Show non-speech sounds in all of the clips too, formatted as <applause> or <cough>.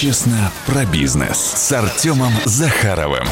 Честно про бизнес с Артемом Захаровым.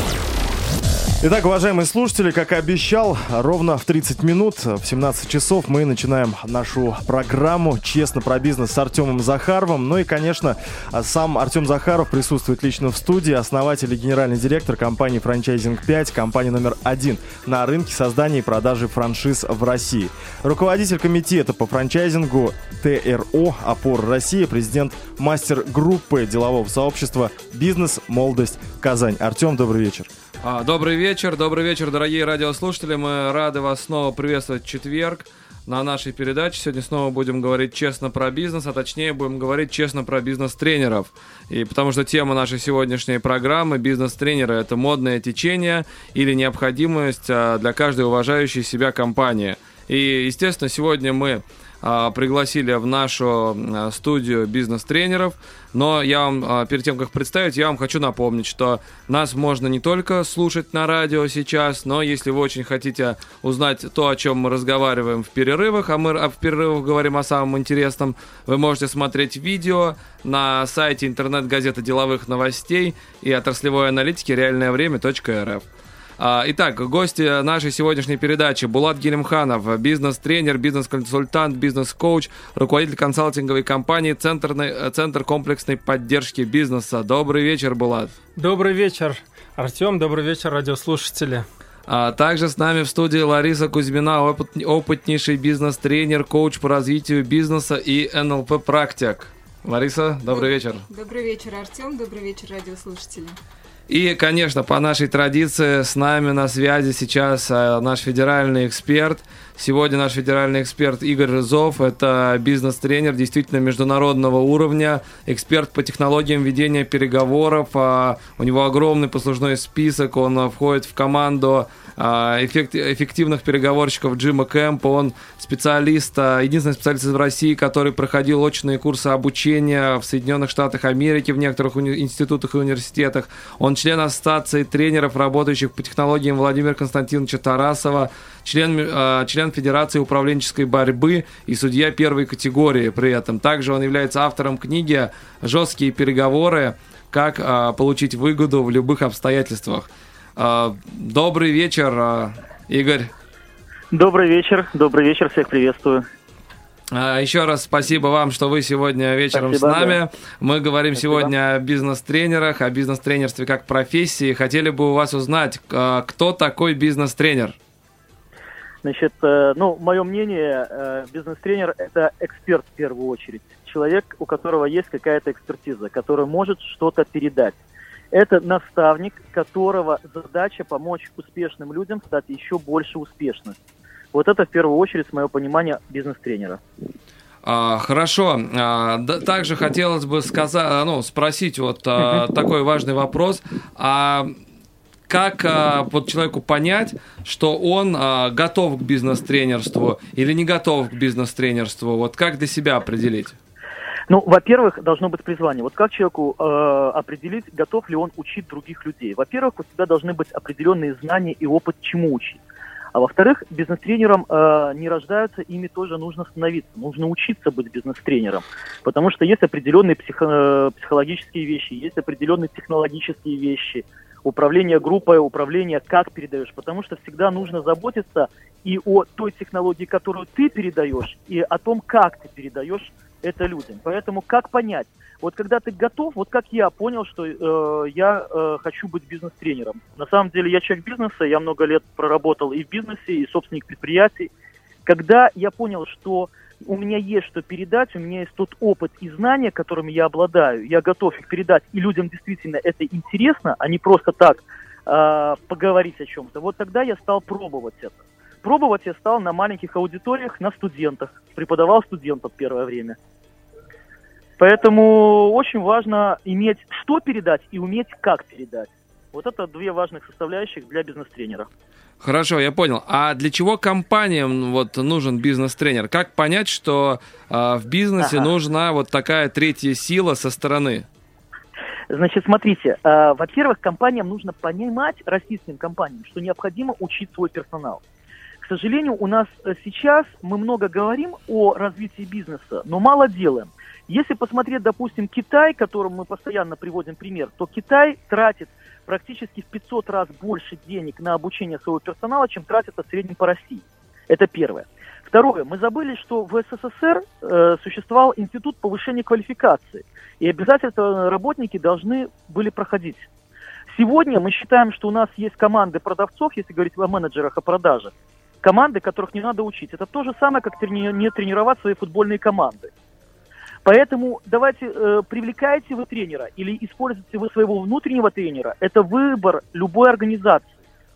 Итак, уважаемые слушатели, как и обещал, ровно в 30 минут, в 17 часов мы начинаем нашу программу «Честно про бизнес» с Артемом Захаровым. Ну и, конечно, сам Артем Захаров присутствует лично в студии, основатель и генеральный директор компании «Франчайзинг 5», компании номер один на рынке создания и продажи франшиз в России. Руководитель комитета по франчайзингу ТРО «Опор России», президент мастер группы делового сообщества «Бизнес. Молодость. Казань». Артем, добрый вечер. А, добрый вечер, добрый вечер, дорогие радиослушатели. Мы рады вас снова приветствовать в четверг на нашей передаче. Сегодня снова будем говорить честно про бизнес, а точнее будем говорить честно про бизнес-тренеров. И потому что тема нашей сегодняшней программы «Бизнес-тренеры» — это модное течение или необходимость а, для каждой уважающей себя компании. И, естественно, сегодня мы пригласили в нашу а, студию бизнес-тренеров. Но я вам, а, перед тем, как представить, я вам хочу напомнить, что нас можно не только слушать на радио сейчас, но если вы очень хотите узнать то, о чем мы разговариваем в перерывах, а мы в перерывах говорим о самом интересном, вы можете смотреть видео на сайте интернет-газеты деловых новостей и отраслевой аналитики реальное время.рф. А, итак, гости нашей сегодняшней передачи Булат Гелимханов, бизнес-тренер, бизнес-консультант, бизнес-коуч, руководитель консалтинговой компании Центр, Центр комплексной поддержки бизнеса. Добрый вечер, Булат. Добрый вечер, Артем. Добрый вечер, радиослушатели. А также с нами в студии Лариса Кузьмина, опыт, опытнейший бизнес-тренер, коуч по развитию бизнеса и НЛП-практик. Лариса, добрый вечер. Добрый вечер, Артем. Добрый вечер, радиослушатели. И, конечно, по нашей традиции с нами на связи сейчас э, наш федеральный эксперт. Сегодня наш федеральный эксперт Игорь Рызов. Это бизнес-тренер действительно международного уровня, эксперт по технологиям ведения переговоров. А, у него огромный послужной список, он входит в команду а, эффективных переговорщиков Джима Кэмпа. Он специалист, а, единственный специалист в России, который проходил очные курсы обучения в Соединенных Штатах Америки в некоторых уни- институтах и университетах. Он член ассоциации тренеров, работающих по технологиям Владимира Константиновича Тарасова, член, э, член Федерации управленческой борьбы и судья первой категории при этом. Также он является автором книги «Жесткие переговоры. Как э, получить выгоду в любых обстоятельствах». А, добрый вечер, а, Игорь. Добрый вечер, добрый вечер, всех приветствую. А, Еще раз спасибо вам, что вы сегодня вечером спасибо, с нами. Да. Мы говорим спасибо. сегодня о бизнес-тренерах, о бизнес-тренерстве как профессии. Хотели бы у вас узнать, кто такой бизнес-тренер? Значит, э, ну, мое мнение, э, бизнес-тренер – это эксперт в первую очередь. Человек, у которого есть какая-то экспертиза, который может что-то передать. Это наставник, которого задача помочь успешным людям стать еще больше успешными. Вот это в первую очередь, мое понимание, бизнес-тренера. А, хорошо. А, да, также хотелось бы сказать, ну, спросить вот а, такой важный вопрос. А как а, вот человеку понять, что он а, готов к бизнес-тренерству или не готов к бизнес-тренерству? Вот как для себя определить? Ну, во-первых, должно быть призвание. Вот как человеку э, определить, готов ли он учить других людей? Во-первых, у тебя должны быть определенные знания и опыт, чему учить. А во-вторых, бизнес-тренером э, не рождаются, ими тоже нужно становиться. Нужно учиться быть бизнес-тренером. Потому что есть определенные психо- э, психологические вещи, есть определенные технологические вещи, управление группой, управление, как передаешь. Потому что всегда нужно заботиться и о той технологии, которую ты передаешь, и о том, как ты передаешь это людям. Поэтому как понять? Вот когда ты готов, вот как я понял, что э, я э, хочу быть бизнес-тренером. На самом деле я человек бизнеса, я много лет проработал и в бизнесе, и собственник предприятий. Когда я понял, что у меня есть что передать, у меня есть тот опыт и знания, которыми я обладаю, я готов их передать, и людям действительно это интересно, а не просто так э, поговорить о чем-то. Вот тогда я стал пробовать это. Пробовать я стал на маленьких аудиториях, на студентах. Преподавал студентов первое время. Поэтому очень важно иметь что передать и уметь как передать. Вот это две важных составляющих для бизнес-тренера. Хорошо, я понял. А для чего компаниям вот нужен бизнес-тренер? Как понять, что э, в бизнесе ага. нужна вот такая третья сила со стороны? Значит, смотрите, э, во-первых, компаниям нужно понимать, российским компаниям, что необходимо учить свой персонал. К сожалению, у нас э, сейчас мы много говорим о развитии бизнеса, но мало делаем. Если посмотреть, допустим, Китай, которым мы постоянно приводим пример, то Китай тратит практически в 500 раз больше денег на обучение своего персонала, чем тратится в среднем по России. Это первое. Второе. Мы забыли, что в СССР э, существовал институт повышения квалификации. И обязательно работники должны были проходить. Сегодня мы считаем, что у нас есть команды продавцов, если говорить о менеджерах, о продаже. Команды, которых не надо учить. Это то же самое, как трени- не тренировать свои футбольные команды. Поэтому давайте э, привлекайте вы тренера или используйте вы своего внутреннего тренера. Это выбор любой организации.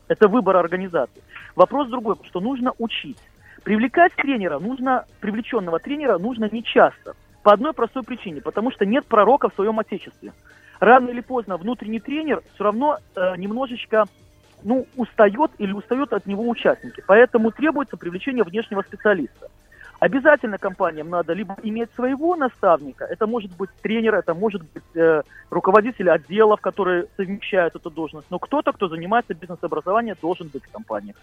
Это выбор организации. Вопрос другой, что нужно учить. Привлекать тренера нужно, привлеченного тренера нужно не часто. По одной простой причине, потому что нет пророка в своем отечестве. Рано или поздно внутренний тренер все равно э, немножечко ну, устает или устает от него участники. Поэтому требуется привлечение внешнего специалиста. Обязательно компаниям надо либо иметь своего наставника, это может быть тренер, это может быть э, руководитель отделов, которые совмещают эту должность, но кто-то, кто занимается бизнес-образованием, должен быть в компаниях.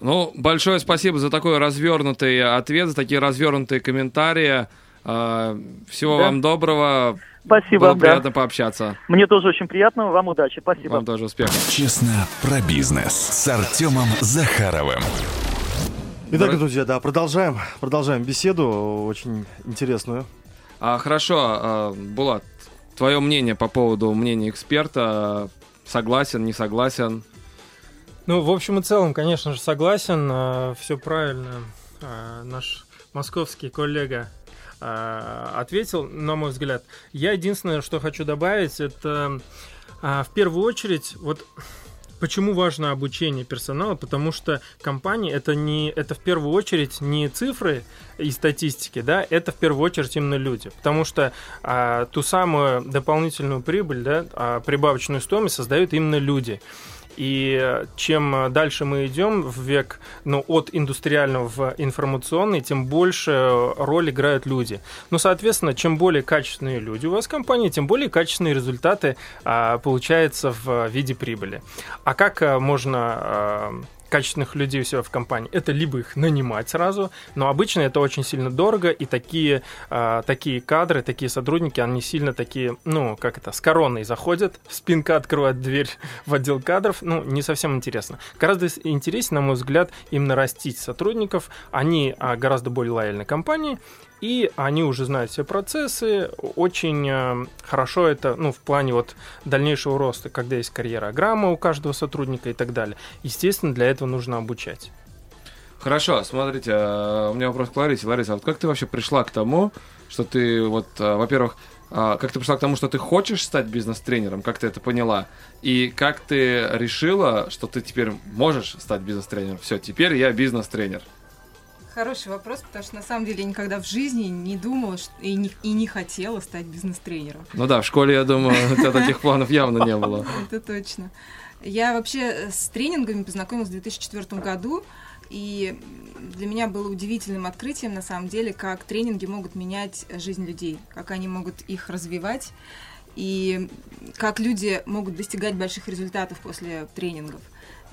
Ну, большое спасибо за такой развернутый ответ, за такие развернутые комментарии. А, всего Да. вам доброго. Спасибо, Было да. приятно пообщаться. Мне тоже очень приятно, вам удачи, спасибо. Вам тоже успехов. Честно про бизнес с Артемом Захаровым. Итак, друзья, да, продолжаем, продолжаем беседу, очень интересную. А, хорошо, а, Булат, твое мнение по поводу мнения эксперта. Согласен, не согласен? Ну, в общем и целом, конечно же, согласен, все правильно. э, Наш московский коллега ответил, на мой взгляд. Я единственное, что хочу добавить, это в первую очередь, вот Почему важно обучение персонала? Потому что компания это не это в первую очередь не цифры и статистики, да, это в первую очередь именно люди. Потому что а, ту самую дополнительную прибыль, да, а, прибавочную стоимость создают именно люди. И э, чем дальше мы идем в век, ну, от индустриального в информационный, тем больше роль играют люди. Ну, соответственно, чем более качественные люди у вас в компании, тем более качественные результаты а, получаются в виде прибыли. А как можно а, качественных людей у себя в компании, это либо их нанимать сразу, но обычно это очень сильно дорого, и такие, а, такие кадры, такие сотрудники, они сильно такие, ну, как это, с короной заходят, спинка открывает дверь <laughs> в отдел кадров, ну, не совсем интересно. Гораздо интереснее, на мой взгляд, именно растить сотрудников, они а, гораздо более лояльны компании, и они уже знают все процессы, очень э, хорошо это, ну, в плане вот дальнейшего роста, когда есть карьерограмма у каждого сотрудника и так далее. Естественно, для этого нужно обучать. Хорошо, смотрите, э, у меня вопрос к Ларисе. Лариса, а вот как ты вообще пришла к тому, что ты вот, э, во-первых, э, как ты пришла к тому, что ты хочешь стать бизнес-тренером, как ты это поняла? И как ты решила, что ты теперь можешь стать бизнес-тренером? Все, теперь я бизнес-тренер. Хороший вопрос, потому что на самом деле я никогда в жизни не думала и не, и не хотела стать бизнес-тренером. Ну да, в школе, я думаю, таких планов явно не было. <laughs> Это точно. Я вообще с тренингами познакомилась в 2004 году, и для меня было удивительным открытием, на самом деле, как тренинги могут менять жизнь людей, как они могут их развивать, и как люди могут достигать больших результатов после тренингов.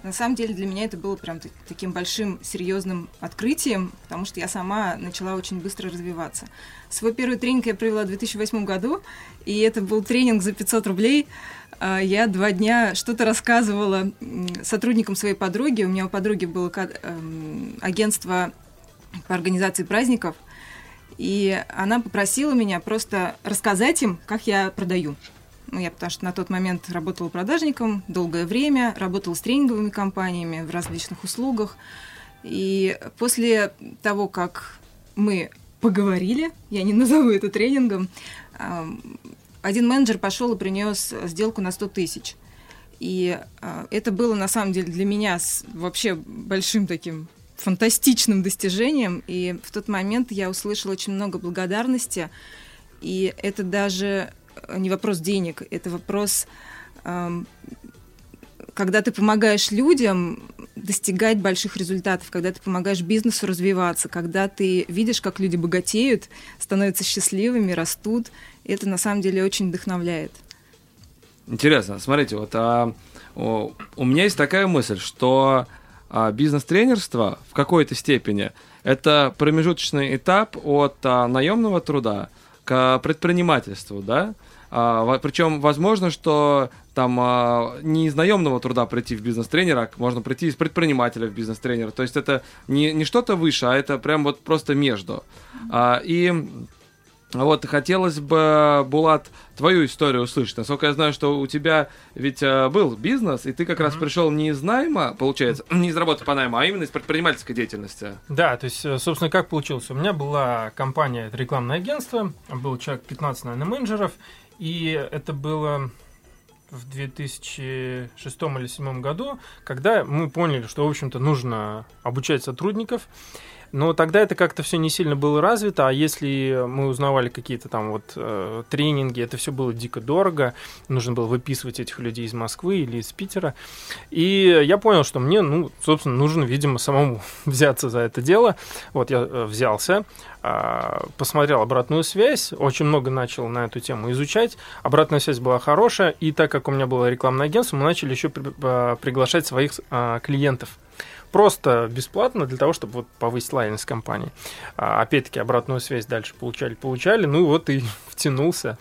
На самом деле для меня это было прям та- таким большим серьезным открытием, потому что я сама начала очень быстро развиваться. Свой первый тренинг я провела в 2008 году, и это был тренинг за 500 рублей. А, Я два дня что-то рассказывала сотрудникам своей подруги. У меня у подруги было эм, агентство по организации праздников, и она попросила меня просто рассказать им, как я продаю. Ну, я потому что на тот момент работала продажником долгое время, работала с тренинговыми компаниями в различных услугах. И после того, как мы поговорили, я не назову это тренингом, один менеджер пошел и принес сделку на 100 тысяч. И а, это было на самом деле для меня вообще большим таким фантастичным достижением. И в тот момент я услышала очень много благодарности. И это даже не вопрос денег, это вопрос, когда ты помогаешь людям достигать больших результатов, когда ты помогаешь бизнесу развиваться, когда ты видишь, как люди богатеют, становятся счастливыми, растут. Это на самом деле очень вдохновляет. Интересно, смотрите, вот а, о, у меня есть такая мысль, что а, бизнес-тренерство в какой-то степени это промежуточный этап от а, наемного труда к предпринимательству, да? А, причем возможно, что там а, не из наемного труда прийти в бизнес-тренера, а можно прийти из предпринимателя в бизнес-тренера. То есть это не, не что-то выше, а это прям вот просто между. А, и вот хотелось бы, Булат, твою историю услышать. Насколько я знаю, что у тебя ведь э, был бизнес, и ты как mm-hmm. раз пришел не из найма, получается, <clears throat> не из работы по найму, а именно из предпринимательской деятельности. Да, то есть, э, собственно, как получилось? У меня была компания, это рекламное агентство, был человек 15, наверное, менеджеров, и это было в 2006 или 2007 году, когда мы поняли, что, в общем-то, нужно обучать сотрудников. Но тогда это как-то все не сильно было развито, а если мы узнавали какие-то там вот э, тренинги, это все было дико дорого, нужно было выписывать этих людей из Москвы или из Питера. И я понял, что мне, ну, собственно, нужно, видимо, самому <laughs> взяться за это дело. Вот я э, взялся, э, посмотрел обратную связь, очень много начал на эту тему изучать. Обратная связь была хорошая, и так как у меня было рекламное агентство, мы начали еще при, э, приглашать своих э, клиентов просто бесплатно для того, чтобы вот повысить лояльность компании. А, опять-таки, обратную связь дальше получали, получали, ну вот и <laughs> втянулся.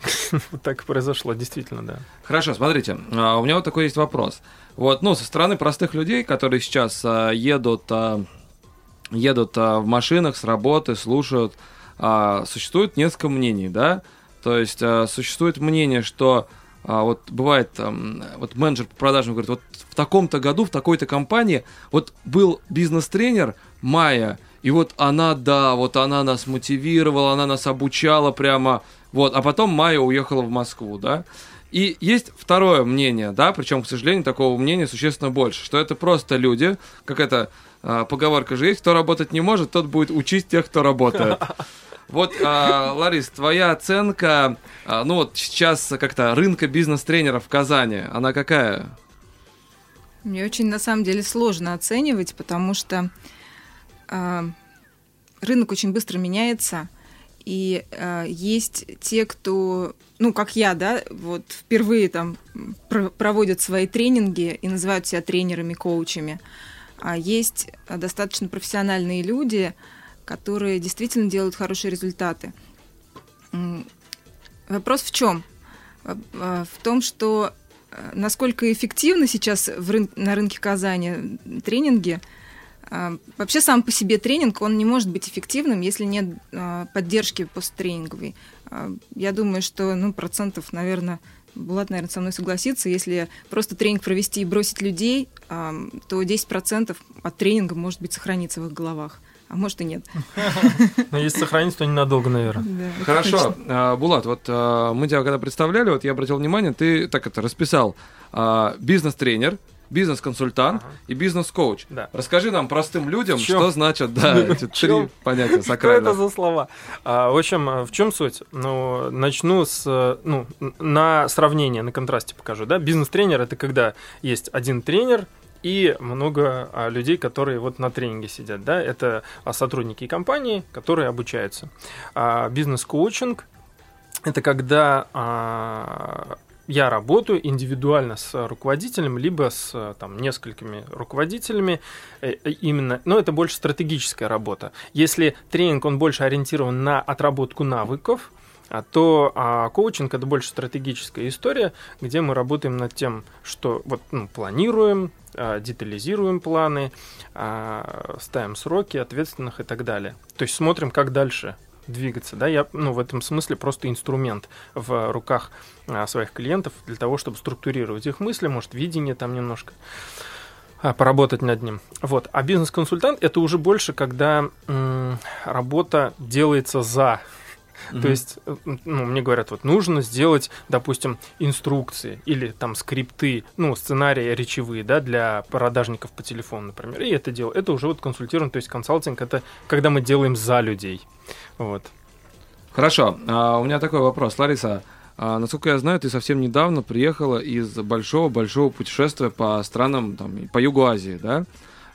<laughs> Вот так и произошло, действительно, да. Хорошо, смотрите, а, у меня вот такой есть вопрос. Вот, ну, со стороны простых людей, которые сейчас а, едут, а, едут в машинах с работы, слушают, существует несколько мнений, да? То есть существует мнение, что а, вот бывает, там, вот менеджер по продажам говорит, вот в таком-то году, в такой-то компании, вот был бизнес-тренер Майя, и вот она, да, вот она нас мотивировала, она нас обучала прямо, вот, а потом Майя уехала в Москву, да. И есть второе мнение, да, причем, к сожалению, такого мнения существенно больше, что это просто люди, как это а, поговорка же есть, кто работать не может, тот будет учить тех, кто работает. <laughs> Вот, а, Ларис, твоя оценка, а, ну вот сейчас как-то рынка бизнес-тренеров в Казани, она какая? Мне очень, на самом деле, сложно оценивать, потому что э, рынок очень быстро меняется, и э, есть те, кто, ну, как я, да, вот впервые там пр- проводят свои тренинги и называют себя тренерами, коучами, а есть достаточно профессиональные люди, которые действительно делают хорошие результаты. Вопрос в чем? В том, что э, насколько эффективны сейчас в рын- на рынке Казани тренинги. Вообще сам по себе тренинг, он не может быть эффективным, если нет поддержки посттренинговой. Я думаю, что ну, процентов, наверное, Булат, наверное, со мной согласится, если просто тренинг провести и бросить людей, то 10% от тренинга, может быть, сохранится в их головах а может и нет. <laughs> Но если сохранится, то ненадолго, наверное. Хорошо. А, Булат, вот а, мы тебя когда представляли, вот я обратил внимание, ты так это расписал. А, бизнес-тренер, бизнес-консультант ага. и бизнес-коуч. Да. Расскажи нам, простым людям, чем? что значат да, <laughs> эти три понятия сакральных. Что это за слова? А, в общем, в чем суть? Ну, начну с, ну, на сравнение, на контрасте покажу. Да? Бизнес-тренер — это когда есть один тренер, и много а, людей, которые вот на тренинге сидят, да, это а, сотрудники компании, которые обучаются. А, бизнес-коучинг – это когда а, я работаю индивидуально с руководителем, либо с там, несколькими руководителями, э, э, именно, но это больше стратегическая работа. Если тренинг, он больше ориентирован на отработку навыков, а то а, коучинг это больше стратегическая история, где мы работаем над тем, что вот ну, планируем, а, детализируем планы, а, ставим сроки ответственных и так далее. То есть смотрим, как дальше двигаться. Да? Я ну, в этом смысле просто инструмент в руках а, своих клиентов для того, чтобы структурировать их мысли, может, видение там немножко а, поработать над ним. Вот. А бизнес-консультант это уже больше, когда м, работа делается за Mm-hmm. То есть, э, ну, мне говорят, вот нужно сделать, допустим, инструкции или там скрипты, ну, сценарии речевые, да, для продажников по телефону, например. И это дело, это уже вот консультирование, то есть консалтинг, это когда мы делаем за людей. Вот. Хорошо. А, у меня такой вопрос, Лариса. А, насколько я знаю, ты совсем недавно приехала из большого-большого путешествия по странам, там, по Югу Азии, да?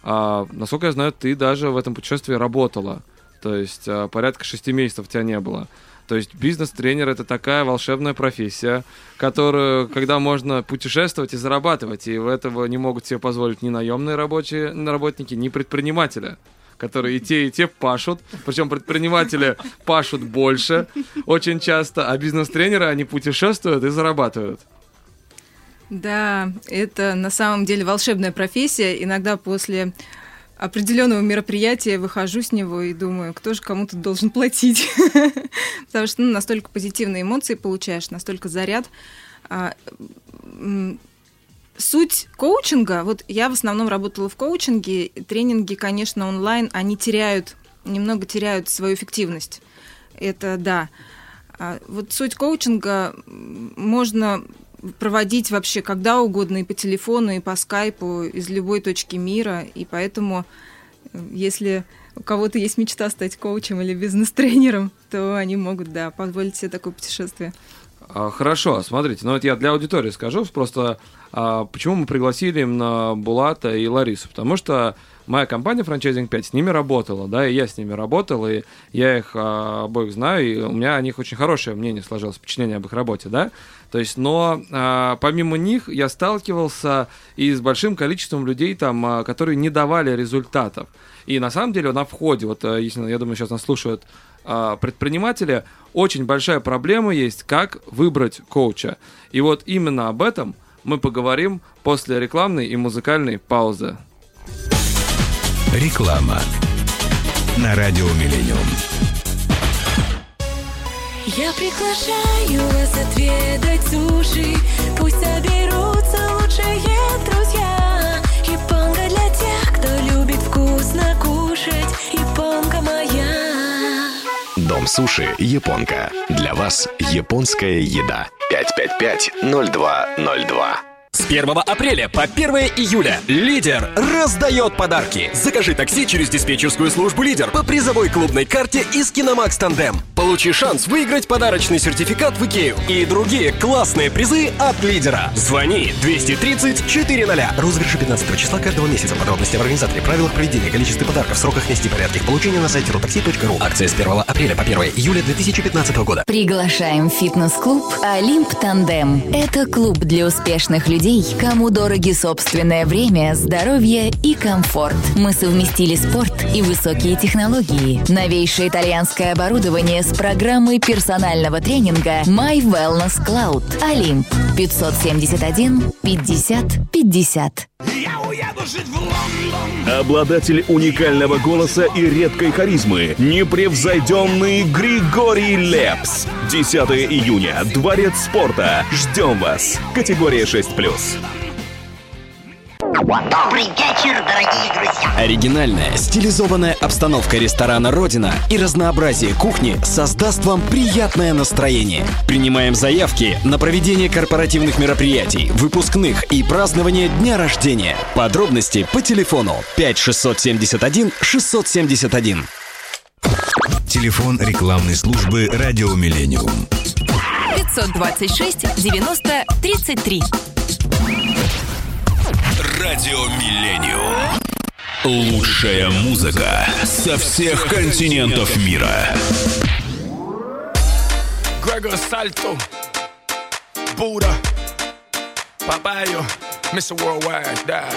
А, насколько я знаю, ты даже в этом путешествии работала. То есть а, порядка шести месяцев тебя не было. То есть бизнес-тренер это такая волшебная профессия, которую, когда можно путешествовать и зарабатывать, и этого не могут себе позволить ни наемные рабочие работники, ни предприниматели которые и те, и те пашут. Причем предприниматели пашут больше очень часто, а бизнес-тренеры, они путешествуют и зарабатывают. Да, это на самом деле волшебная профессия. Иногда после определенного мероприятия выхожу с него и думаю, кто же кому-то должен платить. <laughs> Потому что ну, настолько позитивные эмоции получаешь, настолько заряд. А, суть коучинга, вот я в основном работала в коучинге, тренинги, конечно, онлайн, они теряют, немного теряют свою эффективность. Это да. А вот суть коучинга можно проводить вообще когда угодно, и по телефону, и по скайпу, из любой точки мира. И поэтому, э, если у кого-то есть мечта стать коучем или бизнес-тренером, <laughs> то они могут, да, позволить себе такое путешествие. А, хорошо, смотрите, ну вот я для аудитории скажу просто, а, почему мы пригласили именно Булата и Ларису, потому что моя компания Franchising 5 с ними работала, да, и я с ними работал, и я их а, обоих знаю, и у меня о них очень хорошее мнение сложилось, впечатление об их работе, да, то есть, но а, помимо них я сталкивался и с большим количеством людей там, а, которые не давали результатов, и на самом деле на входе, вот а, если, я думаю, сейчас нас слушают а, предприниматели, очень большая проблема есть, как выбрать коуча, и вот именно об этом мы поговорим после рекламной и музыкальной паузы. Реклама на радио Миллениум. Я приглашаю вас отведать суши Пусть соберутся лучшие друзья Японка для тех, кто любит вкусно кушать Японка моя Дом суши «Японка». Для вас японская еда. 555-0202. С 1 апреля по 1 июля «Лидер» раздает подарки. Закажи такси через диспетчерскую службу «Лидер» по призовой клубной карте из «Киномакс Тандем». Получи шанс выиграть подарочный сертификат в Икею и другие классные призы от «Лидера». Звони 230 400. Розыгрыши 15 числа каждого месяца. Подробности в организаторе, правилах проведения, количестве подарков, сроках нести порядке их получения на сайте rotaxi.ru. Акция с 1 апреля по 1 июля 2015 года. Приглашаем в фитнес-клуб «Олимп Тандем». Это клуб для успешных людей, кому дороги собственное время, здоровье и комфорт. Мы совместили спорт и высокие технологии. Новейшее итальянское оборудование с программой персонального тренинга My Wellness Cloud. Олимп 571 50 50. Обладатель уникального голоса и редкой харизмы. Непревзойденный Григорий Лепс. 10 июня. Дворец спорта. Ждем вас. Категория 6+. Добрый вечер, дорогие друзья! Оригинальная, стилизованная обстановка ресторана «Родина» и разнообразие кухни создаст вам приятное настроение. Принимаем заявки на проведение корпоративных мероприятий, выпускных и празднование дня рождения. Подробности по телефону 5 671 671. Телефон рекламной службы «Радио Миллениум». 526 90 33. Радио Миллениум. Лучшая музыка со всех континентов мира. Gregor Salto, Buddha, Papayo, Mr. Worldwide, dale.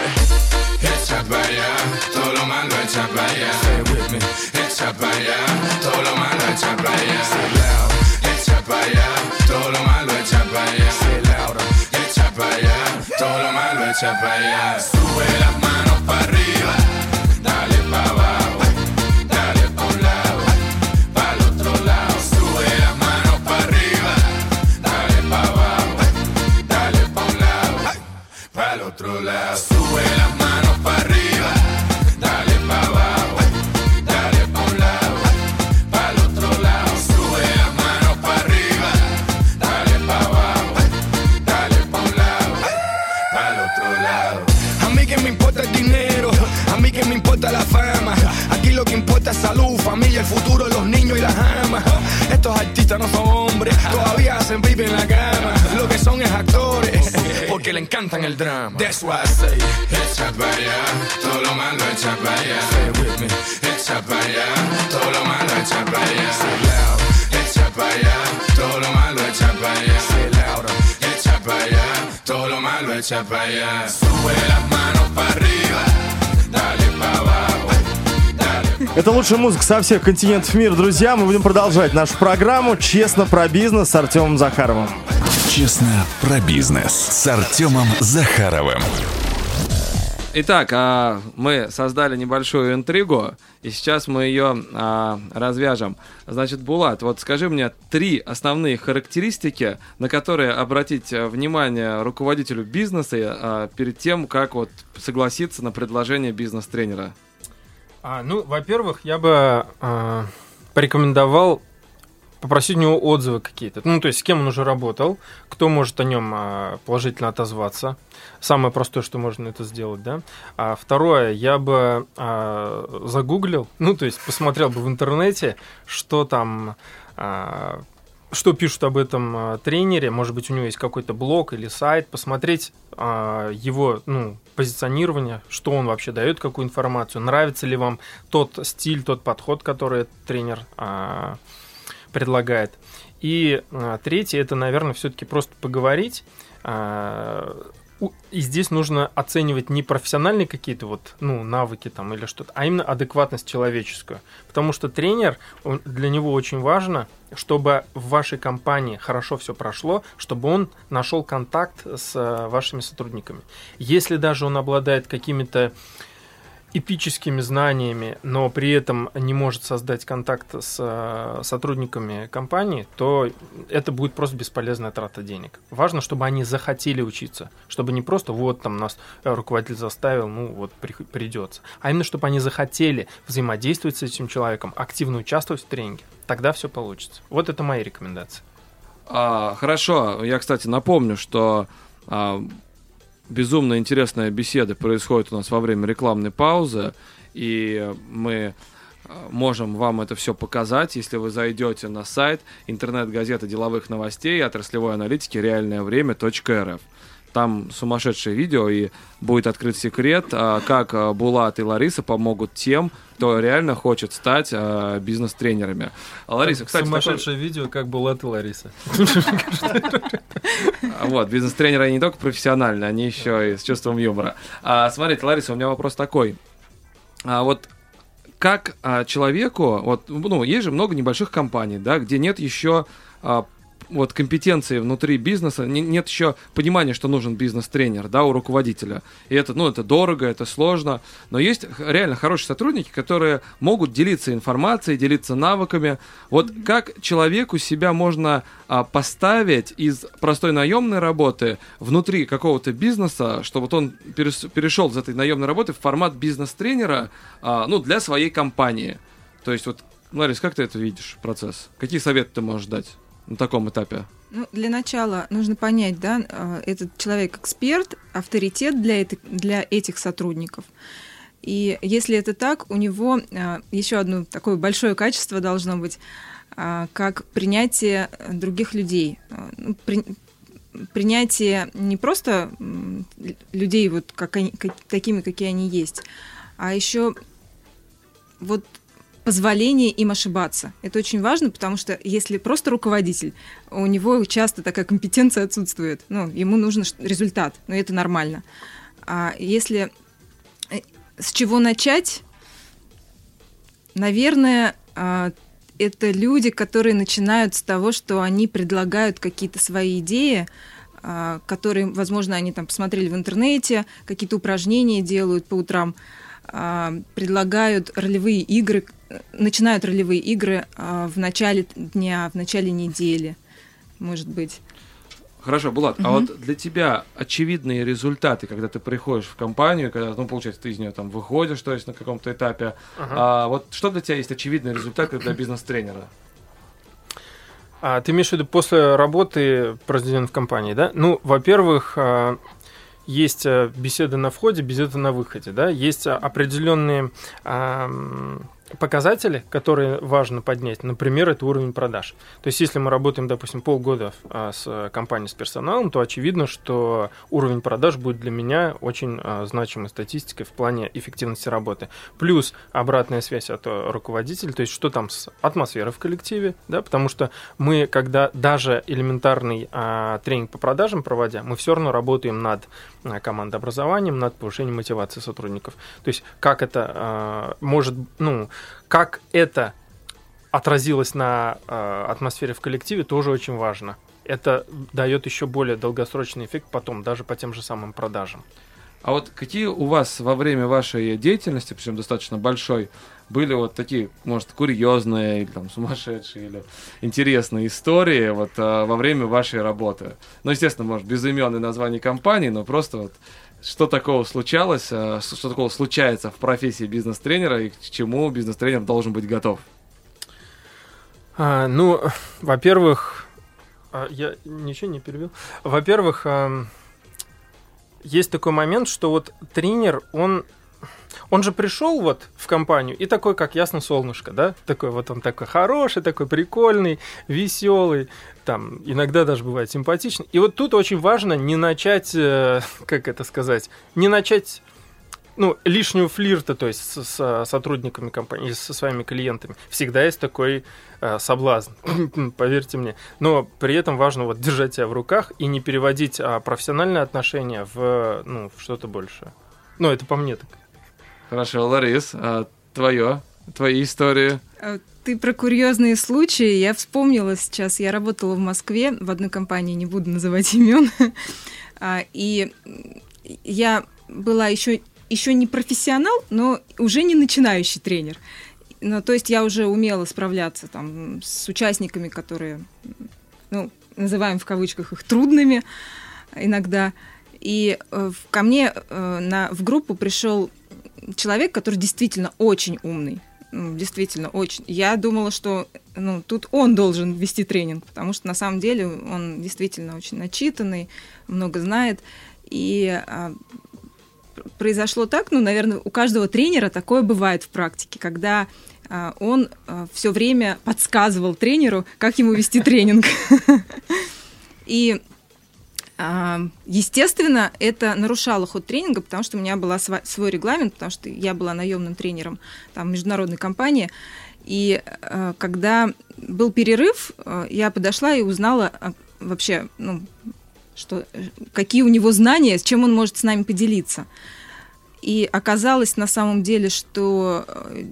Echa para allá, todo lo malo echa para allá. It with me. Echa para allá, todo lo malo echa para allá. It loud. Echa para allá, todo lo malo echa para allá. It louder. Para allá, todo lo malo echa para allá. Sube las manos para arriba, el futuro de los niños y las amas. Estos artistas no son hombres, todavía hacen pipi en la cama. Lo que son es actores, porque le encantan el drama. That's why I say, echa para allá, todo lo malo echa para allá. With me. Echa para allá, todo lo malo echa para allá. Echa para allá, todo lo malo echa para allá. Echa para allá, todo lo malo echa para allá. Sube las manos para arriba, dale para abajo, Это лучшая музыка со всех континентов мира, друзья. Мы будем продолжать нашу программу «Честно про бизнес» с Артемом Захаровым. Честно про бизнес с Артемом Захаровым. Итак, а, мы создали небольшую интригу, и сейчас мы ее а, развяжем. Значит, Булат, вот скажи мне три основные характеристики, на которые обратить э, внимание руководителю бизнеса а, перед тем, как вот согласиться на предложение бизнес-тренера. А, ну, во-первых, я бы а, порекомендовал попросить у него отзывы какие-то. Ну, то есть, с кем он уже работал, кто может о нем а, положительно отозваться. Самое простое, что можно это сделать, да. А второе, я бы а, загуглил, ну, то есть, посмотрел бы в интернете, что там а, что пишут об этом тренере, может быть, у него есть какой-то блог или сайт, посмотреть а, его ну, позиционирование, что он вообще дает, какую информацию, нравится ли вам тот стиль, тот подход, который тренер а, предлагает. И а, третье, это, наверное, все-таки просто поговорить. А, и здесь нужно оценивать не профессиональные какие-то вот, ну, навыки там или что-то, а именно адекватность человеческую. Потому что тренер, он- для него очень важно, чтобы в вашей компании хорошо все прошло, чтобы он нашел контакт с э, вашими сотрудниками. Если даже он обладает какими-то эпическими знаниями, но при этом не может создать контакт с э, сотрудниками компании, то это будет просто бесполезная трата денег. Важно, чтобы они захотели учиться, чтобы не просто вот там нас э, руководитель заставил, ну вот при- придется, а именно чтобы они захотели взаимодействовать с этим человеком, активно участвовать в тренинге. Тогда все получится. Вот это мои рекомендации. А, хорошо, я, кстати, напомню, что а, безумно интересная беседа происходит у нас во время рекламной паузы, и мы а, можем вам это все показать, если вы зайдете на сайт интернет-газеты деловых новостей отраслевой аналитики реальное время.рф. Там сумасшедшее видео, и будет открыт секрет, а, как а, Булат и Лариса помогут тем, кто реально хочет стать а, бизнес-тренерами. Лариса, кстати, такой- Сумасшедшее видео, как Булат и Лариса. Вот, бизнес-тренеры они не только профессиональные, они еще и с чувством юмора. А, смотрите, Лариса, у меня вопрос такой. А, вот как а, человеку, вот, ну, есть же много небольших компаний, да, где нет еще а, вот компетенции внутри бизнеса, не- нет еще понимания, что нужен бизнес-тренер, да, у руководителя. И это, ну, это дорого, это сложно, но есть реально хорошие сотрудники, которые могут делиться информацией, делиться навыками. Вот как человеку себя можно а, поставить из простой наемной работы внутри какого-то бизнеса, чтобы вот он перес- перешел из этой наемной работы в формат бизнес-тренера, а, ну, для своей компании. То есть вот, Ларис, как ты это видишь, процесс? Какие советы ты можешь дать на таком этапе? Ну, для начала нужно понять, да, э, этот человек эксперт, авторитет для, этой- для этих сотрудников. И если это так, у него э, еще одно такое большое качество должно быть, а, как принятие э, других людей. Э, ну, при- принятие не просто людей вот как они, как- такими, какие они есть, а еще вот позволение им ошибаться. Это очень важно, потому что если просто руководитель, у него часто такая компетенция отсутствует. Ну, ему нужен результат, но это нормально. А если э, с чего начать? Наверное, а, это люди, которые начинают с того, что они предлагают какие-то свои идеи, а, которые, возможно, они там посмотрели в интернете, какие-то упражнения делают по утрам, предлагают ролевые игры, начинают ролевые игры а, в начале дня, в начале недели, может быть. Хорошо, Булат, а Мгм. вот для тебя очевидные результаты, когда ты приходишь в компанию, когда, ну, получается, ты из нее там выходишь, то есть на каком-то этапе, Ага. а, вот что для тебя есть очевидные результаты для бизнес-тренера? А ты имеешь в виду после работы произведенной в компании, да? Ну, во-первых, а, есть а, беседы на входе, беседы на выходе, да? Есть а, определенные показатели, которые важно поднять. Например, это уровень продаж. То есть, если мы работаем, допустим, полгода а, с а, компанией, с персоналом, то очевидно, что уровень продаж будет для меня очень значимой статистикой в плане эффективности работы. Плюс обратная связь от э, руководителя, то есть что там с атмосферой в коллективе, да, потому что мы, когда даже элементарный а, тренинг по продажам проводя, мы все равно работаем над а, командообразованием, над повышением мотивации сотрудников. То есть как это а, может, ну, Как это отразилось на э, атмосфере в коллективе, тоже очень важно. Это дает еще более долгосрочный эффект потом, даже по тем же самым продажам. А вот какие у вас во время вашей деятельности, причем достаточно большой, были вот такие, может, курьезные, или там сумасшедшие, или интересные истории вот а, во время вашей работы? Ну, естественно, может, без имен и названий компаний, но просто вот что такого случалось, а, что такого случается в профессии бизнес-тренера и к чему бизнес-тренер должен быть готов? А, ну, во-первых, а, я ничего не перебил. Во-первых, есть такой момент, что вот тренер, он он же пришел вот в компанию и такой, как ясно солнышко, да? Такой вот он такой хороший, такой прикольный, веселый, там иногда даже бывает симпатичный. И вот тут очень важно не начать, э, как это сказать, не начать ну, лишнюю флирта, то есть с, с сотрудниками компании, со своими клиентами. Всегда есть такой э, соблазн, <clears throat> поверьте мне. Но при этом важно вот держать себя в руках и не переводить а, профессиональные отношения в, ну, в что-то большее. Ну, это по мне так. Хорошо, Ларис, а твое, твои истории? А Ты про курьезные случаи. Я вспомнила сейчас. Я работала в Москве в одной компании, не буду называть имен. <laughs> А, И я была еще еще не профессионал, но уже не начинающий тренер. Ну, то есть я уже умела справляться там с участниками, которые, ну, называем в кавычках их трудными иногда. И э, ко мне э, на, в группу пришел человек, который действительно очень умный. Ну, Действительно, очень. Я думала, что ну, тут он должен вести тренинг, потому что на самом деле он действительно очень начитанный, много знает. И а, пр- произошло так, ну, наверное, у каждого тренера такое бывает в практике, когда а, он все время подсказывал тренеру, как ему вести тренинг. <laughs> И а, Естественно, это нарушало ход тренинга, потому что у меня был свой регламент, потому что я была наемным тренером там, международной компании. И э, когда был перерыв, э, я подошла и узнала а, вообще, ну, что, э, какие у него знания, с чем он может с нами поделиться. И оказалось на самом деле, что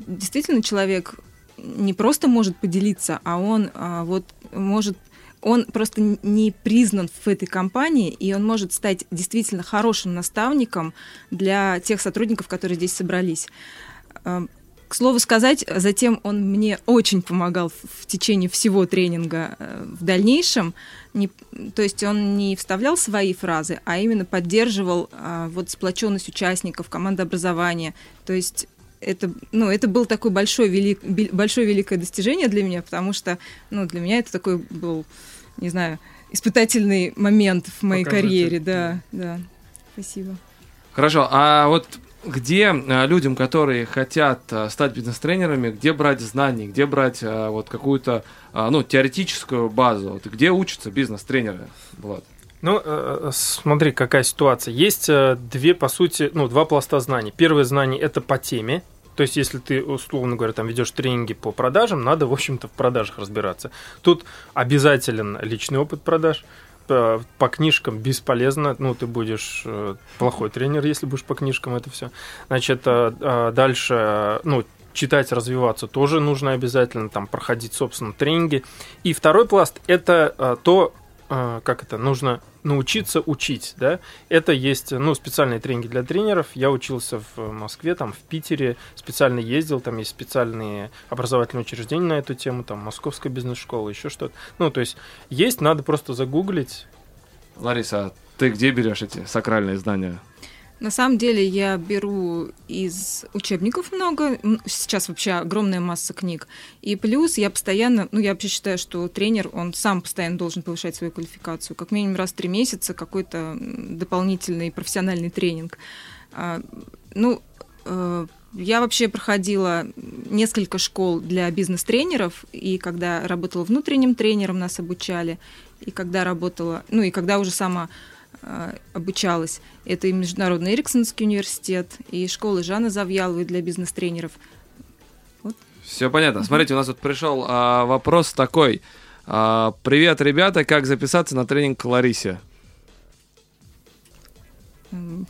действительно человек не просто может поделиться, а он а, вот может он просто не признан в этой компании, и он может стать действительно хорошим наставником для тех сотрудников, которые здесь собрались. Эм, К слову сказать, затем он мне очень помогал в, в течение всего тренинга э, в дальнейшем. Не- то есть он не вставлял свои фразы, а именно поддерживал а, вот сплоченность участников, командообразование. То есть это, ну, это был такой большой, велик, большое великое достижение для меня, потому что ну, для меня это такой был, не знаю, испытательный момент в моей Показатель, карьере. Да, да. Спасибо. Хорошо, а вот где а, людям, которые хотят а, стать бизнес-тренерами, где брать знаний, где брать а, вот какую-то ну, теоретическую базу, вот где учатся бизнес-тренеры, Влад? Ну, э, смотри, какая ситуация. Есть э, две, по сути, ну, два пласта знаний. Первое знание это по теме. То есть, если ты, условно говоря, там ведешь тренинги по продажам, надо, в общем-то, в продажах разбираться. Тут обязателен личный опыт продаж. По, книжкам бесполезно. Ну, ты будешь э, плохой тренер, если будешь по книжкам это все. Значит, э, э, дальше, ну, читать, развиваться тоже нужно обязательно, там, проходить, собственно, тренинги. И второй пласт – это то, как это, нужно научиться учить, да. Это есть, ну, специальные тренинги для тренеров. Я учился в Москве, там, в Питере, специально ездил, там есть специальные образовательные учреждения на эту тему, там, Московская бизнес-школа, еще что-то. Ну, то есть есть, надо просто загуглить. Лариса, а ты где берешь эти сакральные знания? На самом деле я беру из учебников много, сейчас вообще огромная масса книг. И плюс я постоянно, ну я вообще считаю, что тренер, он сам постоянно должен повышать свою квалификацию. Как минимум раз в три месяца какой-то дополнительный профессиональный тренинг. А, Ну, э, я вообще проходила несколько школ для бизнес-тренеров, и когда работала внутренним тренером, нас обучали, и когда работала, ну и когда уже сама обучалась. Это и Международный Эриксонский университет, и школа Жанны Завьяловой для бизнес-тренеров. Все понятно. Смотрите, у нас тут пришел а, вопрос такой. А, Привет, ребята, как записаться на тренинг к Ларисе?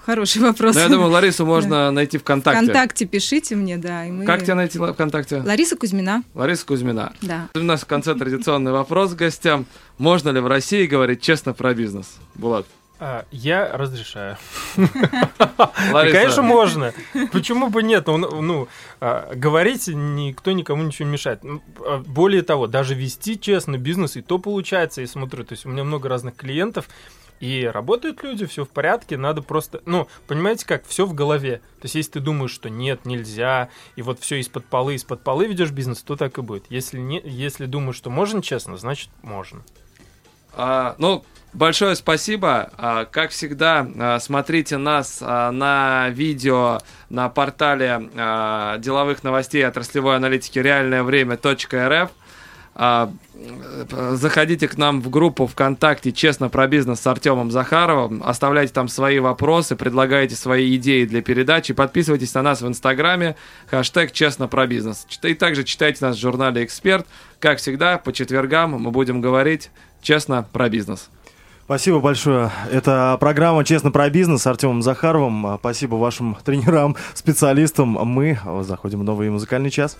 Хороший вопрос. Ну, я думаю, Ларису <laughs> можно найти ВКонтакте. ВКонтакте пишите мне, да. И мы... Как тебя найти ВКонтакте? Лариса Кузьмина. Лариса Кузьмина. Да. У нас в конце традиционный вопрос к гостям. Можно ли в России говорить честно про бизнес? Булат. А, я разрешаю. Конечно, можно. Почему бы нет? Ну, ну, а, говорить никто никому ничего не мешает. Ну, а, Более того, даже вести честно бизнес, и то получается, я смотрю. То есть у меня много разных клиентов, и работают люди, все в порядке, надо просто, ну, понимаете как, все в голове. То есть если ты думаешь, что нет, нельзя, и вот все из-под полы, из-под полы ведешь бизнес, то так и будет. Если, не, если думаешь, что можно честно, значит можно. А, ну, большое спасибо. А, как всегда, а, смотрите нас а, на видео на портале деловых новостей отраслевой аналитики реальное время.рф. А, э, Заходите к нам в группу ВКонтакте «Честно про бизнес» с Артемом Захаровым. Оставляйте там свои вопросы, предлагайте свои идеи для передачи. Подписывайтесь на нас в Инстаграме, хэштег «Честно про бизнес». И также читайте нас в журнале «Эксперт». Как всегда, по четвергам мы будем говорить честно про бизнес. Спасибо большое. Это программа «Честно про бизнес» с Артемом Захаровым. Спасибо вашим <laughs> тренерам, специалистам. Мы заходим в новый музыкальный час.